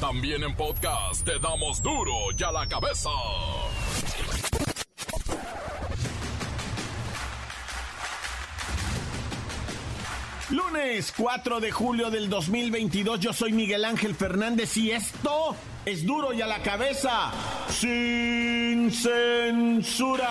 También en podcast te damos duro y a la cabeza. Lunes 4 de julio del 2022, yo soy Miguel Ángel Fernández y esto es duro y a la cabeza, sin censura.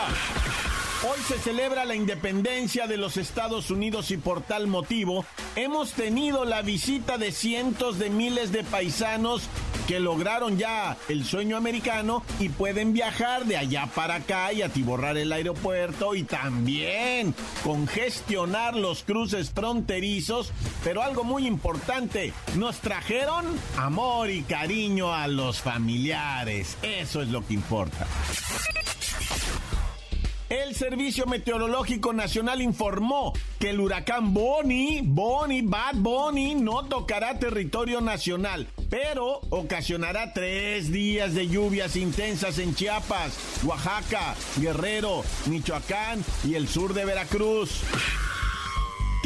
Hoy se celebra la independencia de los Estados Unidos y por tal motivo hemos tenido la visita de cientos de miles de paisanos que lograron ya el sueño americano y pueden viajar de allá para acá y atiborrar el aeropuerto y también congestionar los cruces fronterizos. Pero algo muy importante, nos trajeron amor y cariño a los familiares. Eso es lo que importa. El Servicio Meteorológico Nacional informó que el huracán Bonnie, Bonnie, Bad Bonnie, no tocará territorio nacional, pero ocasionará tres días de lluvias intensas en Chiapas, Oaxaca, Guerrero, Michoacán y el sur de Veracruz.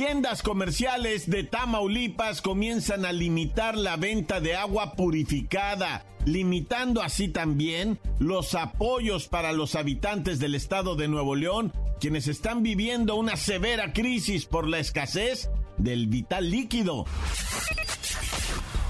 Tiendas comerciales de Tamaulipas comienzan a limitar la venta de agua purificada, limitando así también los apoyos para los habitantes del estado de Nuevo León, quienes están viviendo una severa crisis por la escasez del vital líquido.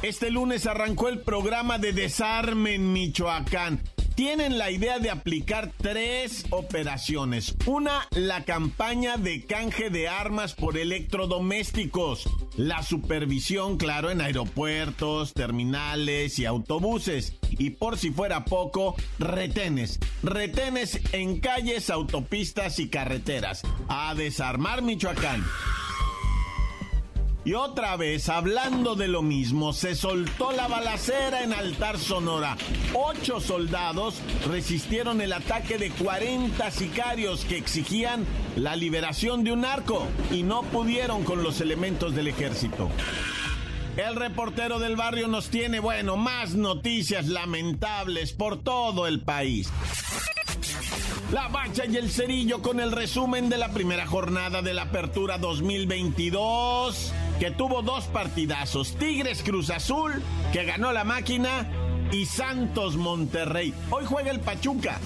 Este lunes arrancó el programa de desarme en Michoacán tienen la idea de aplicar tres operaciones. Una, la campaña de canje de armas por electrodomésticos. La supervisión, claro, en aeropuertos, terminales y autobuses. Y por si fuera poco, retenes. Retenes en calles, autopistas y carreteras. A desarmar Michoacán. Y otra vez, hablando de lo mismo, se soltó la balacera en Altar Sonora. Ocho soldados resistieron el ataque de 40 sicarios que exigían la liberación de un arco y no pudieron con los elementos del ejército. El reportero del barrio nos tiene, bueno, más noticias lamentables por todo el país. La Bacha y el Cerillo con el resumen de la primera jornada de la Apertura 2022 que tuvo dos partidazos, Tigres Cruz Azul, que ganó la máquina, y Santos Monterrey. Hoy juega el Pachuca.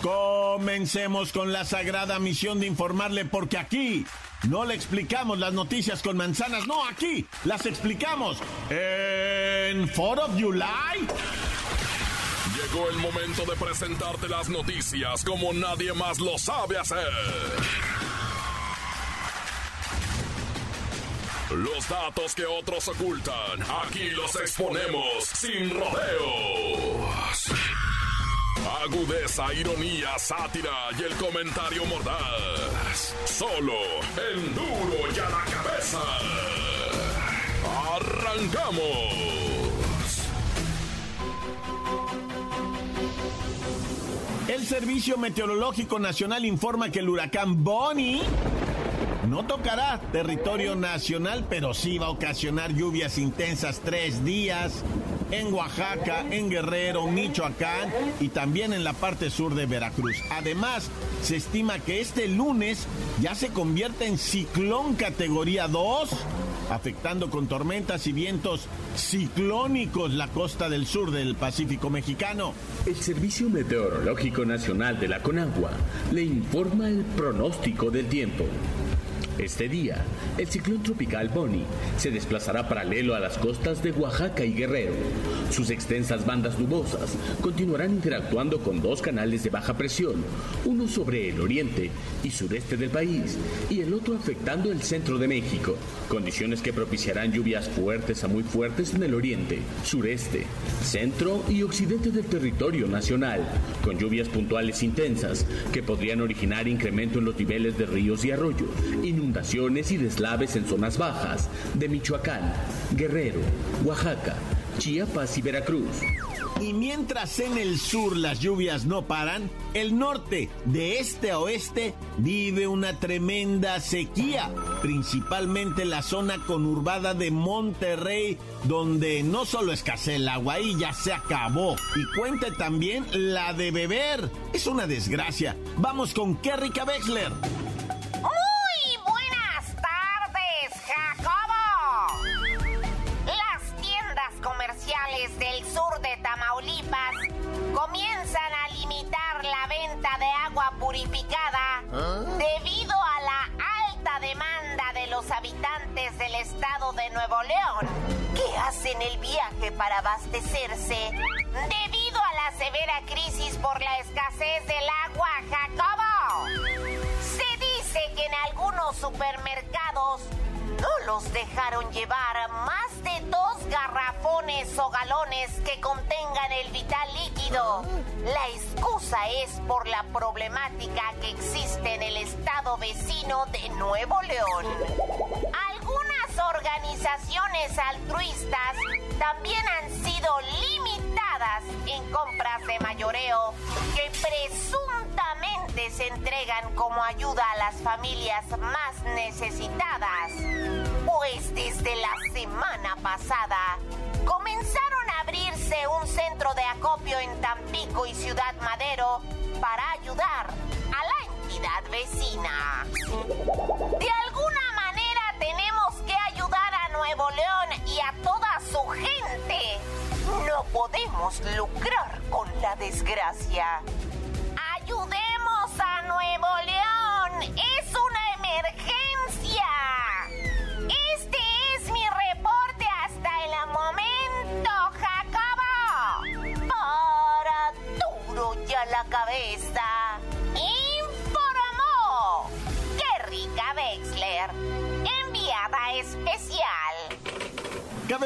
Comencemos con la sagrada misión de informarle porque aquí no le explicamos las noticias con manzanas, no, aquí las explicamos en Foro of July. Llegó el momento de presentarte las noticias como nadie más lo sabe hacer. Los datos que otros ocultan, aquí los exponemos sin rodeos. Agudeza, ironía, sátira y el comentario mordaz. Solo el duro y a la cabeza. ¡Arrancamos! El Servicio Meteorológico Nacional informa que el huracán Bonnie no tocará territorio nacional, pero sí va a ocasionar lluvias intensas tres días en Oaxaca, en Guerrero, Michoacán y también en la parte sur de Veracruz. Además, se estima que este lunes ya se convierte en ciclón categoría 2, afectando con tormentas y vientos ciclónicos la costa del sur del Pacífico mexicano. El Servicio Meteorológico Nacional de la Conagua le informa el pronóstico del tiempo. Este día, el ciclón tropical Bonnie se desplazará paralelo a las costas de Oaxaca y Guerrero. Sus extensas bandas nubosas continuarán interactuando con dos canales de baja presión, uno sobre el oriente y sureste del país y el otro afectando el centro de México, condiciones que propiciarán lluvias fuertes a muy fuertes en el oriente, sureste, centro y occidente del territorio nacional, con lluvias puntuales intensas que podrían originar incremento en los niveles de ríos y arroyos, inundaciones y deslaves en zonas bajas de Michoacán, Guerrero, Oaxaca, Chiapas y Veracruz. Y mientras en el sur las lluvias no paran, el norte, de este a oeste, vive una tremenda sequía, principalmente la zona conurbada de Monterrey, donde no solo escasea el agua, ahí ya se acabó. Y cuente también la de beber. Es una desgracia. Vamos con Kerrika Wexler. De Nuevo León, que hacen el viaje para abastecerse debido a la severa crisis por la escasez del agua, Jacobo. Se dice que en algunos supermercados no los dejaron llevar más de dos garrafones o galones que contengan el vital líquido. La excusa es por la problemática que existe en el estado vecino de Nuevo León. Organizaciones altruistas también han sido limitadas en compras de mayoreo que presuntamente se entregan como ayuda a las familias más necesitadas. Pues desde la semana pasada comenzaron a abrirse un centro de acopio en Tampico y Ciudad Madero para ayudar a la entidad vecina. De alguna que ayudar a Nuevo León y a toda su gente. No podemos lucrar con la desgracia.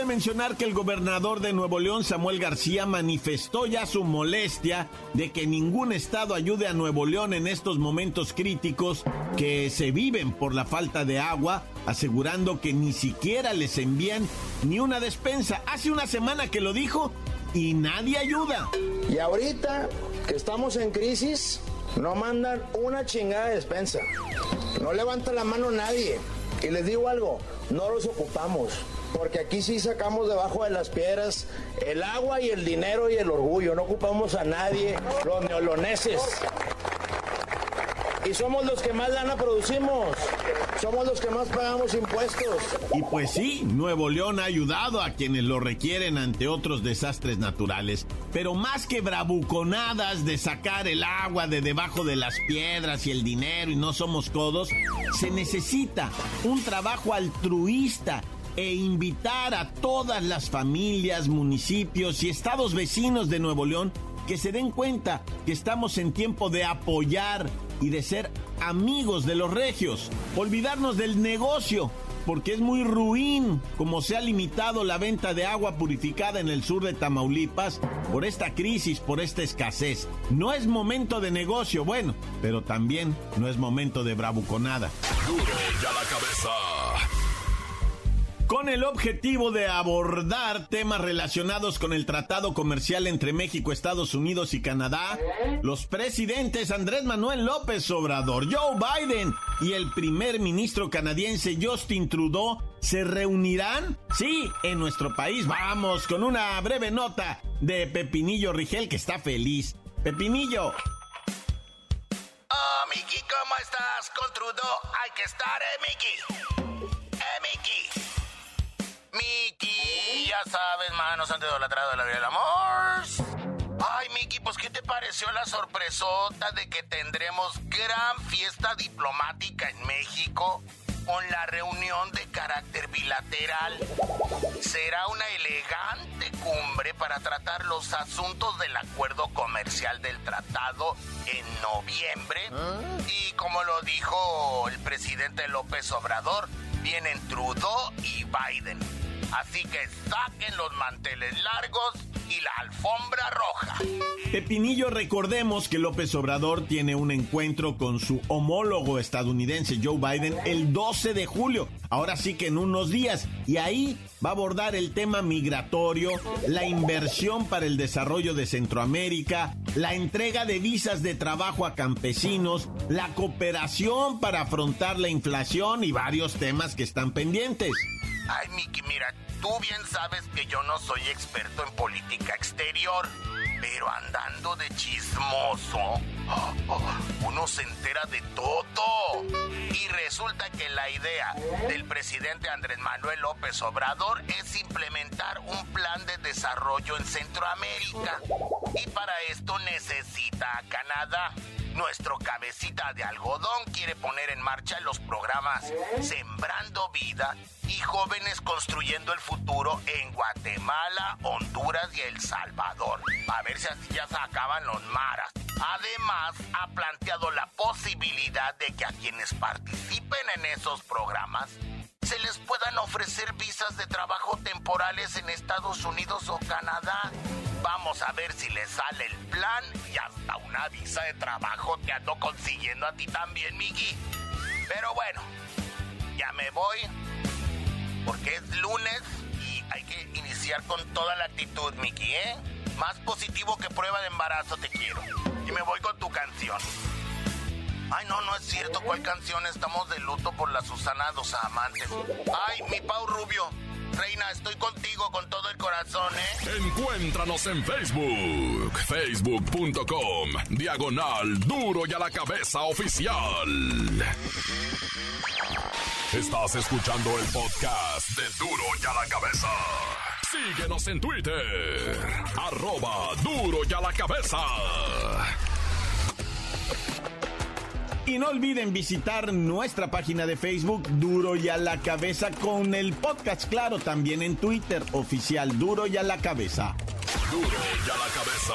Mencionar que el gobernador de Nuevo León, Samuel García, manifestó ya su molestia de que ningún estado ayude a Nuevo León en estos momentos críticos que se viven por la falta de agua, asegurando que ni siquiera les envían ni una despensa. Hace una semana que lo dijo y nadie ayuda. Y ahorita que estamos en crisis, no mandan una chingada despensa. No levanta la mano nadie. Y les digo algo, no los ocupamos. Porque aquí sí sacamos debajo de las piedras el agua y el dinero y el orgullo. No ocupamos a nadie, los neoloneses. Y somos los que más lana producimos. Somos los que más pagamos impuestos. Y pues sí, Nuevo León ha ayudado a quienes lo requieren ante otros desastres naturales. Pero más que bravuconadas de sacar el agua de debajo de las piedras y el dinero y no somos codos, se necesita un trabajo altruista e invitar a todas las familias, municipios y estados vecinos de Nuevo León que se den cuenta que estamos en tiempo de apoyar y de ser amigos de los regios, olvidarnos del negocio, porque es muy ruin como se ha limitado la venta de agua purificada en el sur de Tamaulipas por esta crisis, por esta escasez. No es momento de negocio, bueno, pero también no es momento de bravuconada. La cabeza. Con el objetivo de abordar temas relacionados con el tratado comercial entre México, Estados Unidos y Canadá, los presidentes Andrés Manuel López Obrador, Joe Biden y el primer ministro canadiense Justin Trudeau se reunirán, sí, en nuestro país. Vamos con una breve nota de Pepinillo Rigel que está feliz. Pepinillo. Oh, Miki, ¿cómo estás? Con Trudeau hay que estar, ¿eh, Miki? ¿Eh, Miki? Ya sabes, manos han idolatrado la vida del amor. Ay, Miki, pues ¿qué te pareció la sorpresota de que tendremos gran fiesta diplomática en México? con la reunión de carácter bilateral. Será una elegante cumbre para tratar los asuntos del acuerdo comercial del tratado en noviembre. Y como lo dijo el presidente López Obrador, vienen Trudeau y Biden. Así que saquen los manteles largos y la alfombra roja. Pepinillo, recordemos que López Obrador tiene un encuentro con su homólogo estadounidense Joe Biden el 12 de julio, ahora sí que en unos días, y ahí va a abordar el tema migratorio, la inversión para el desarrollo de Centroamérica, la entrega de visas de trabajo a campesinos, la cooperación para afrontar la inflación y varios temas que están pendientes. Ay, Miki, mira, tú bien sabes que yo no soy experto en política exterior, pero andando de chismoso, uno se entera de todo. Y resulta que la idea del presidente Andrés Manuel López Obrador es implementar un plan de desarrollo en Centroamérica. Y para esto necesita a Canadá. Nuestro cabecita de algodón quiere poner en marcha los programas Sembrando Vida y Jóvenes Construyendo el Futuro en Guatemala, Honduras y El Salvador. A ver si así ya se acaban los maras. Además, ha planteado la posibilidad de que a quienes participen en esos programas se les puedan ofrecer visas de trabajo temporales en Estados Unidos o Canadá. Vamos a ver si les sale el plan y hasta una visa de trabajo te ando consiguiendo a ti también, Miki. Pero bueno, ya me voy porque es lunes y hay que iniciar con toda la actitud, Miki, ¿eh? Más positivo que prueba de embarazo te quiero. Y me voy con tu canción. Ay, no, no es cierto. ¿Cuál canción? Estamos de luto por la Susana dos amantes. Ay, mi Pau Rubio. Reina, estoy contigo con todo el corazón, ¿eh? Encuéntranos en Facebook, facebook.com, diagonal duro y a la cabeza oficial. Estás escuchando el podcast de duro y a la cabeza. Síguenos en Twitter, arroba duro y a la cabeza. Y no olviden visitar nuestra página de Facebook Duro y a la cabeza con el podcast, claro, también en Twitter oficial Duro y a la cabeza. Duro y a la cabeza.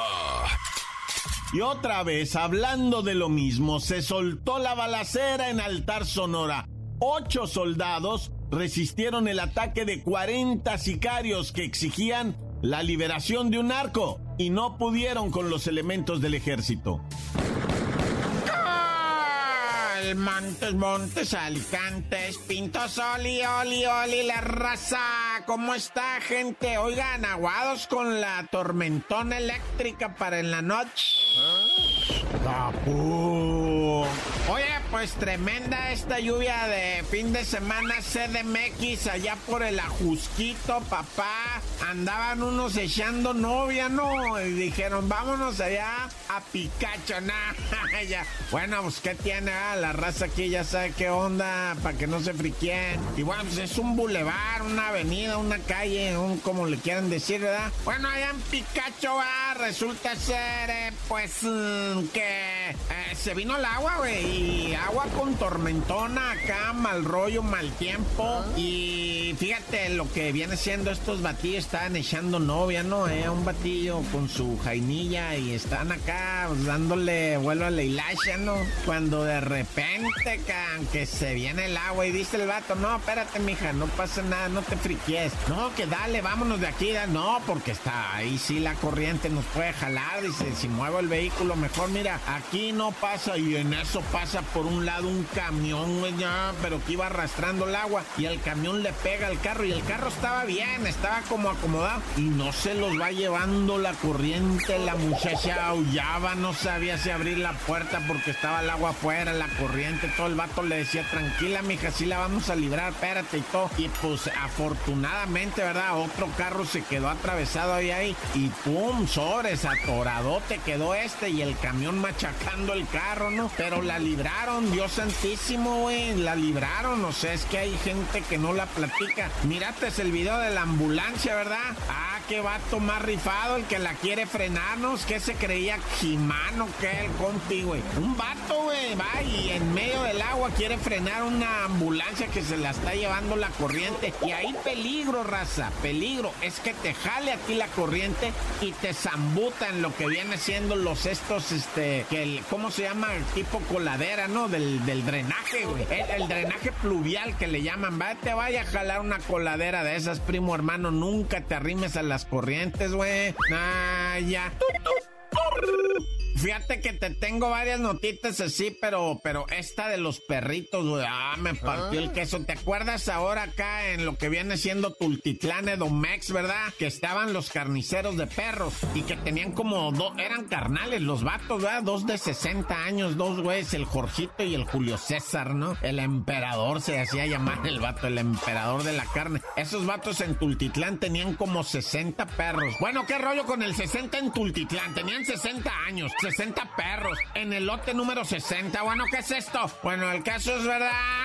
Y otra vez, hablando de lo mismo, se soltó la balacera en Altar Sonora. Ocho soldados resistieron el ataque de 40 sicarios que exigían la liberación de un arco y no pudieron con los elementos del ejército. Montes, Montes, Alicantes, Pintos, Oli, Oli, Oli, la raza. ¿Cómo está, gente? Oigan, aguados con la tormentona eléctrica para en la noche. ¡Capú! Pues tremenda esta lluvia de fin de semana CDMX allá por el Ajusquito, papá. Andaban unos echando novia, ¿no? Y dijeron, vámonos allá a Picacho, nah. Bueno, pues ¿qué tiene? Ah, la raza aquí ya sabe qué onda, para que no se friquien. Y bueno, pues es un bulevar, una avenida, una calle, un como le quieran decir, ¿verdad? Bueno, allá en Picacho, ah, resulta ser, eh, pues, mm, que eh, se vino el agua, güey, agua con tormentona acá, mal rollo, mal tiempo. Y fíjate lo que viene siendo estos batillos, estaban echando novia, ¿no? Eh, un batillo con su jainilla y están acá dándole vuelo a la hilacha, ¿no? Cuando de repente, que se viene el agua y dice el vato, no, espérate, mija, no pasa nada, no te friquies. No, que dale, vámonos de aquí. No, porque está ahí sí la corriente nos puede jalar. Dice, si muevo el vehículo, mejor mira, aquí no pasa y en eso pasa por un lado un camión, güey, pero que iba arrastrando el agua y el camión le pega al carro y el carro estaba bien, estaba como acomodado y no se los va llevando la corriente. La muchacha aullaba, no sabía si abrir la puerta porque estaba el agua afuera, la corriente, todo el vato le decía, tranquila, mija, sí la vamos a librar, espérate y todo. Y pues afortunadamente, ¿verdad? Otro carro se quedó atravesado ahí, ahí y pum, sobres, atoradote quedó este y el camión machacando el carro, ¿no? Pero la libraron, Dios santísimo, güey, la libraron, o sea, es que hay gente que no la platica. Mirate el video de la ambulancia, ¿verdad? Ah, qué vato más rifado, el que la quiere frenarnos, que se creía Jimano, que el conti, güey. Un vato, güey, va y en medio del agua quiere frenar una ambulancia que se la está llevando la corriente. Y ahí peligro, raza, peligro. Es que te jale a ti la corriente y te zambuta en lo que viene siendo los estos, este, que el, ¿cómo se llama? Tipo coladera, ¿no? Del, drenaje, güey. El, el, drenaje pluvial que le llaman. Va, te vaya a jalar una coladera de esas, primo hermano. Nunca te arrimes a las corrientes, güey. Ah, ya. Fíjate que te tengo varias notitas así, pero, pero esta de los perritos, güey, ah, me partió el queso. ¿Te acuerdas ahora acá en lo que viene siendo Tultitlán Edomex, verdad? Que estaban los carniceros de perros y que tenían como dos, eran carnales los vatos, ¿verdad? Dos de 60 años, dos güeyes, el Jorgito y el Julio César, ¿no? El emperador se hacía llamar el vato, el emperador de la carne. Esos vatos en Tultitlán tenían como 60 perros. Bueno, ¿qué rollo con el 60 en Tultitlán? Tenían 60 años. 60 perros en el lote número 60. Bueno, ¿qué es esto? Bueno, el caso es verdad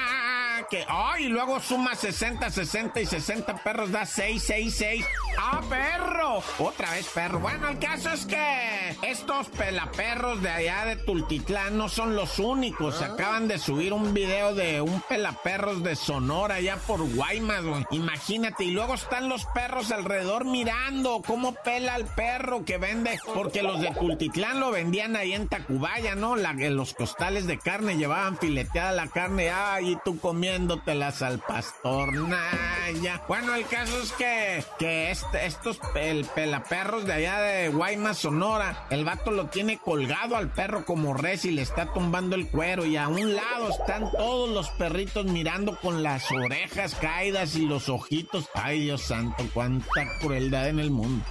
que, ay, y luego suma 60, 60 y 60 perros, da 6, 6, 6. ¡Ah, perro! Otra vez perro. Bueno, el caso es que estos pelaperros de allá de Tultitlán no son los únicos. Acaban de subir un video de un pelaperros de Sonora allá por Guaymas, güey. Imagínate, y luego están los perros alrededor mirando cómo pela el perro que vende, porque los de Tultitlán lo vendían ahí en Tacubaya, ¿no? La, los costales de carne llevaban fileteada la carne, ay, y tú comiéndotelas al pastor, nah, ya. Bueno, el caso es que, que este, estos el pelaperros de allá de Guaymas, Sonora, el vato lo tiene colgado al perro como res y le está tumbando el cuero y a un lado están todos los perritos mirando con las orejas caídas y los ojitos. Ay, Dios santo, cuánta crueldad en el mundo.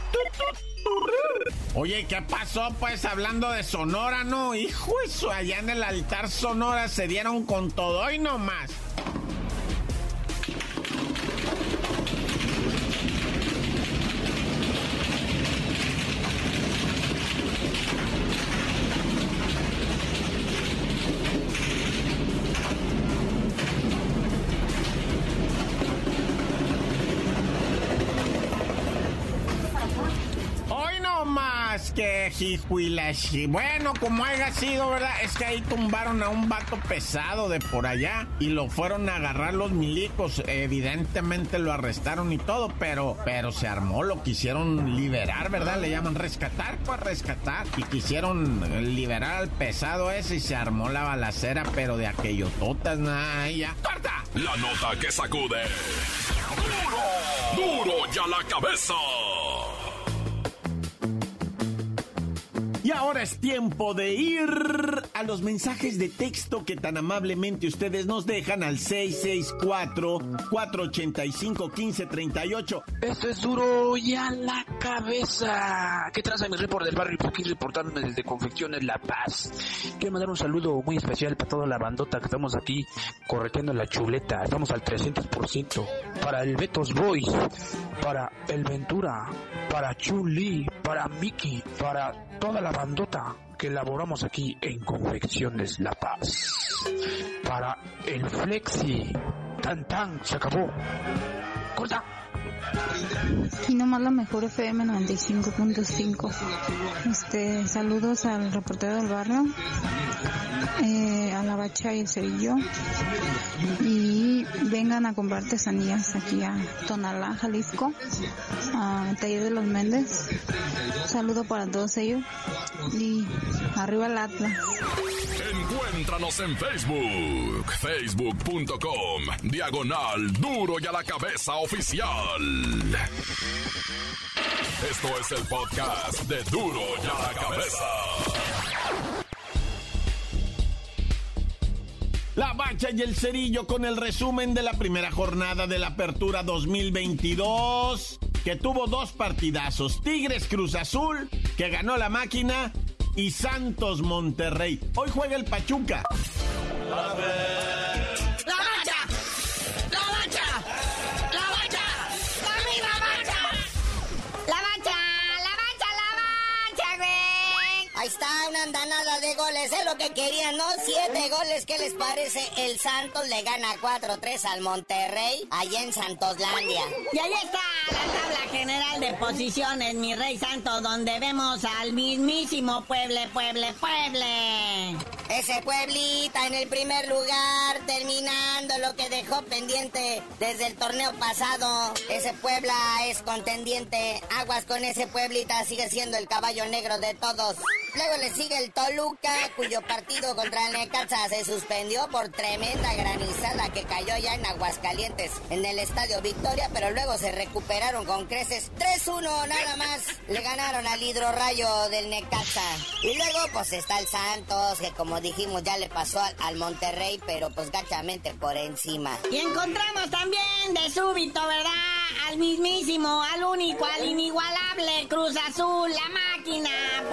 Oye, ¿qué pasó? Pues hablando de Sonora, ¿no? Hijo, eso allá en el altar Sonora se dieron con todo y no más. que y Bueno, como haya sido, ¿verdad? Es que ahí tumbaron a un vato pesado de por allá y lo fueron a agarrar los milicos. Evidentemente lo arrestaron y todo, pero, pero se armó, lo quisieron liberar, ¿verdad? Le llaman rescatar, pues rescatar. Y quisieron liberar al pesado ese y se armó la balacera, pero de aquello totas, nada, ya. ¡Corta! La nota que sacude. ¡Duro! ¡Duro ya la cabeza! Y ahora es tiempo de ir a los mensajes de texto que tan amablemente ustedes nos dejan al 664-485-1538. Esto es duro y a la cabeza. ¿Qué traza mi report del barrio aquí reportándome desde Confecciones La Paz? Quiero mandar un saludo muy especial para toda la bandota que estamos aquí correteando la chuleta. Estamos al 300%. Para el Betos Boys, para el Ventura, para Chuli, para Mickey, para toda la bandota que elaboramos aquí en Confecciones La Paz. Para el Flexi. Tan tan, se acabó. Corta. Y nomás la mejor FM 95.5. Este, saludos al reportero del barrio, eh, a la bacha y el cerillo. Y vengan a comprar artesanías aquí a Tonalá, Jalisco, a Taller de los Méndez. saludo para todos ellos. Y arriba el Atlas. Encuéntranos en Facebook, facebook.com, diagonal duro y a la cabeza oficial. Esto es el podcast de duro y a la cabeza. La Bacha y el Cerillo con el resumen de la primera jornada de la Apertura 2022, que tuvo dos partidazos. Tigres Cruz Azul, que ganó la máquina, y Santos Monterrey. Hoy juega el Pachuca. Es lo que querían, ¿no? Siete goles, ¿qué les parece? El Santos le gana 4-3 al Monterrey, allá en Santoslandia. Y ahí está la tabla general de posiciones, mi rey santo, donde vemos al mismísimo Pueble, Pueble, Pueble. Ese Pueblita en el primer lugar, terminando lo que dejó pendiente desde el torneo pasado. Ese Puebla es contendiente. Aguas con ese Pueblita, sigue siendo el caballo negro de todos. Luego le sigue el Toluca, cuyo partido contra el Necaxa se suspendió por tremenda granizada que cayó ya en Aguascalientes, en el Estadio Victoria, pero luego se recuperaron con creces. 3-1 nada más. Le ganaron al hidrorrayo del Necaxa. Y luego pues está el Santos, que como dijimos ya le pasó al, Monterrey, pero pues gachamente por encima. Y encontramos también de súbito, ¿verdad? Al mismísimo, al único, al inigualable Cruz Azul, la máquina,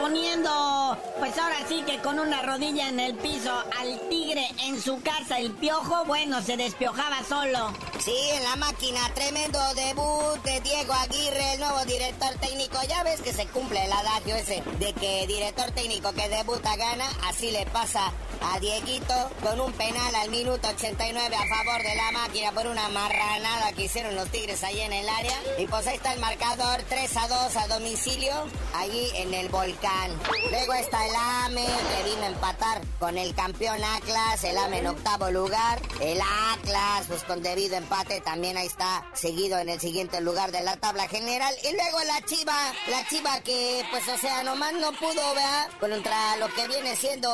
poniendo pues ahora sí que con una rodilla en el piso al tigre en su casa, el piojo, bueno, se despiojaba solo. Sí, en la máquina, tremendo debut de Diego Aguirre, el nuevo director técnico. Ya ves que se cumple el adagio ese de que director técnico que debuta gana, así le pasa a Dieguito con un penal al minuto 89 a favor de la máquina por una marranada que hicieron los Tigres ahí en el área. Y pues ahí está el marcador 3 a 2 a domicilio, allí en el volcán. Luego está el AME que vino a empatar con el campeón Atlas, el AME en octavo lugar. El Atlas, pues con debido empate, también ahí está seguido en el siguiente lugar de la tabla general. Y luego la Chiva, la Chiva que pues o sea, nomás no pudo, ¿verdad? Contra lo que viene siendo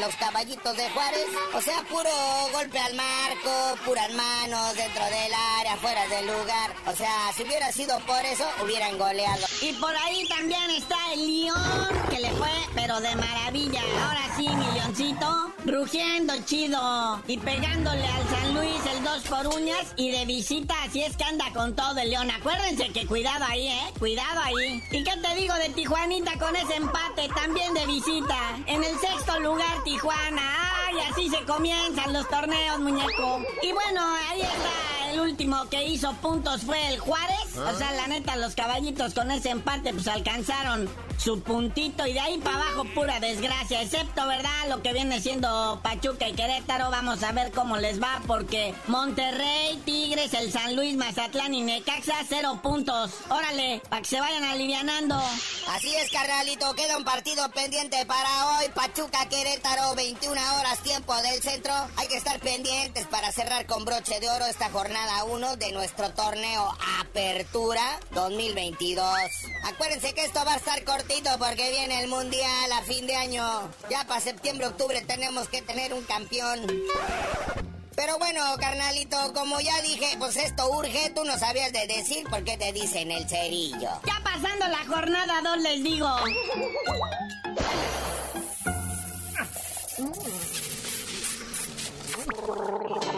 los de Juárez. O sea, puro golpe al marco, puras manos dentro del área, fuera del lugar. O sea, si hubiera sido por eso, hubieran goleado. Y por ahí también está el León, que le fue, pero de maravilla. Ahora sí, mi leoncito, rugiendo chido y pegándole al San Luis el 2 por uñas y de visita, así es que anda con todo el León. Acuérdense que cuidado ahí, ¿eh? Cuidado ahí. ¿Y qué te digo de Tijuanita con ese empate también de visita? En el sexto lugar, Tijuana. ¡Ay, así se comienzan los torneos, muñeco! Y bueno, ahí está el último que hizo puntos fue el Juárez. O sea, la neta, los caballitos con ese empate pues alcanzaron su puntito y de ahí para abajo pura desgracia, excepto, ¿verdad? Lo que viene siendo Pachuca y Querétaro, vamos a ver cómo les va porque Monterrey, Tigres, el San Luis, Mazatlán y Necaxa, cero puntos. Órale, para que se vayan alivianando. Así es, carnalito, queda un partido pendiente para hoy, Pachuca, Querétaro, 21 horas tiempo del centro. Hay que estar pendientes para cerrar con broche de oro esta jornada 1 de nuestro torneo Apertura 2022. Acuérdense que esto va a estar corto porque viene el mundial a fin de año. Ya para septiembre, octubre tenemos que tener un campeón. Pero bueno, carnalito, como ya dije, pues esto urge, tú no sabías de decir por qué te dicen el cerillo. Ya pasando la jornada 2 les digo.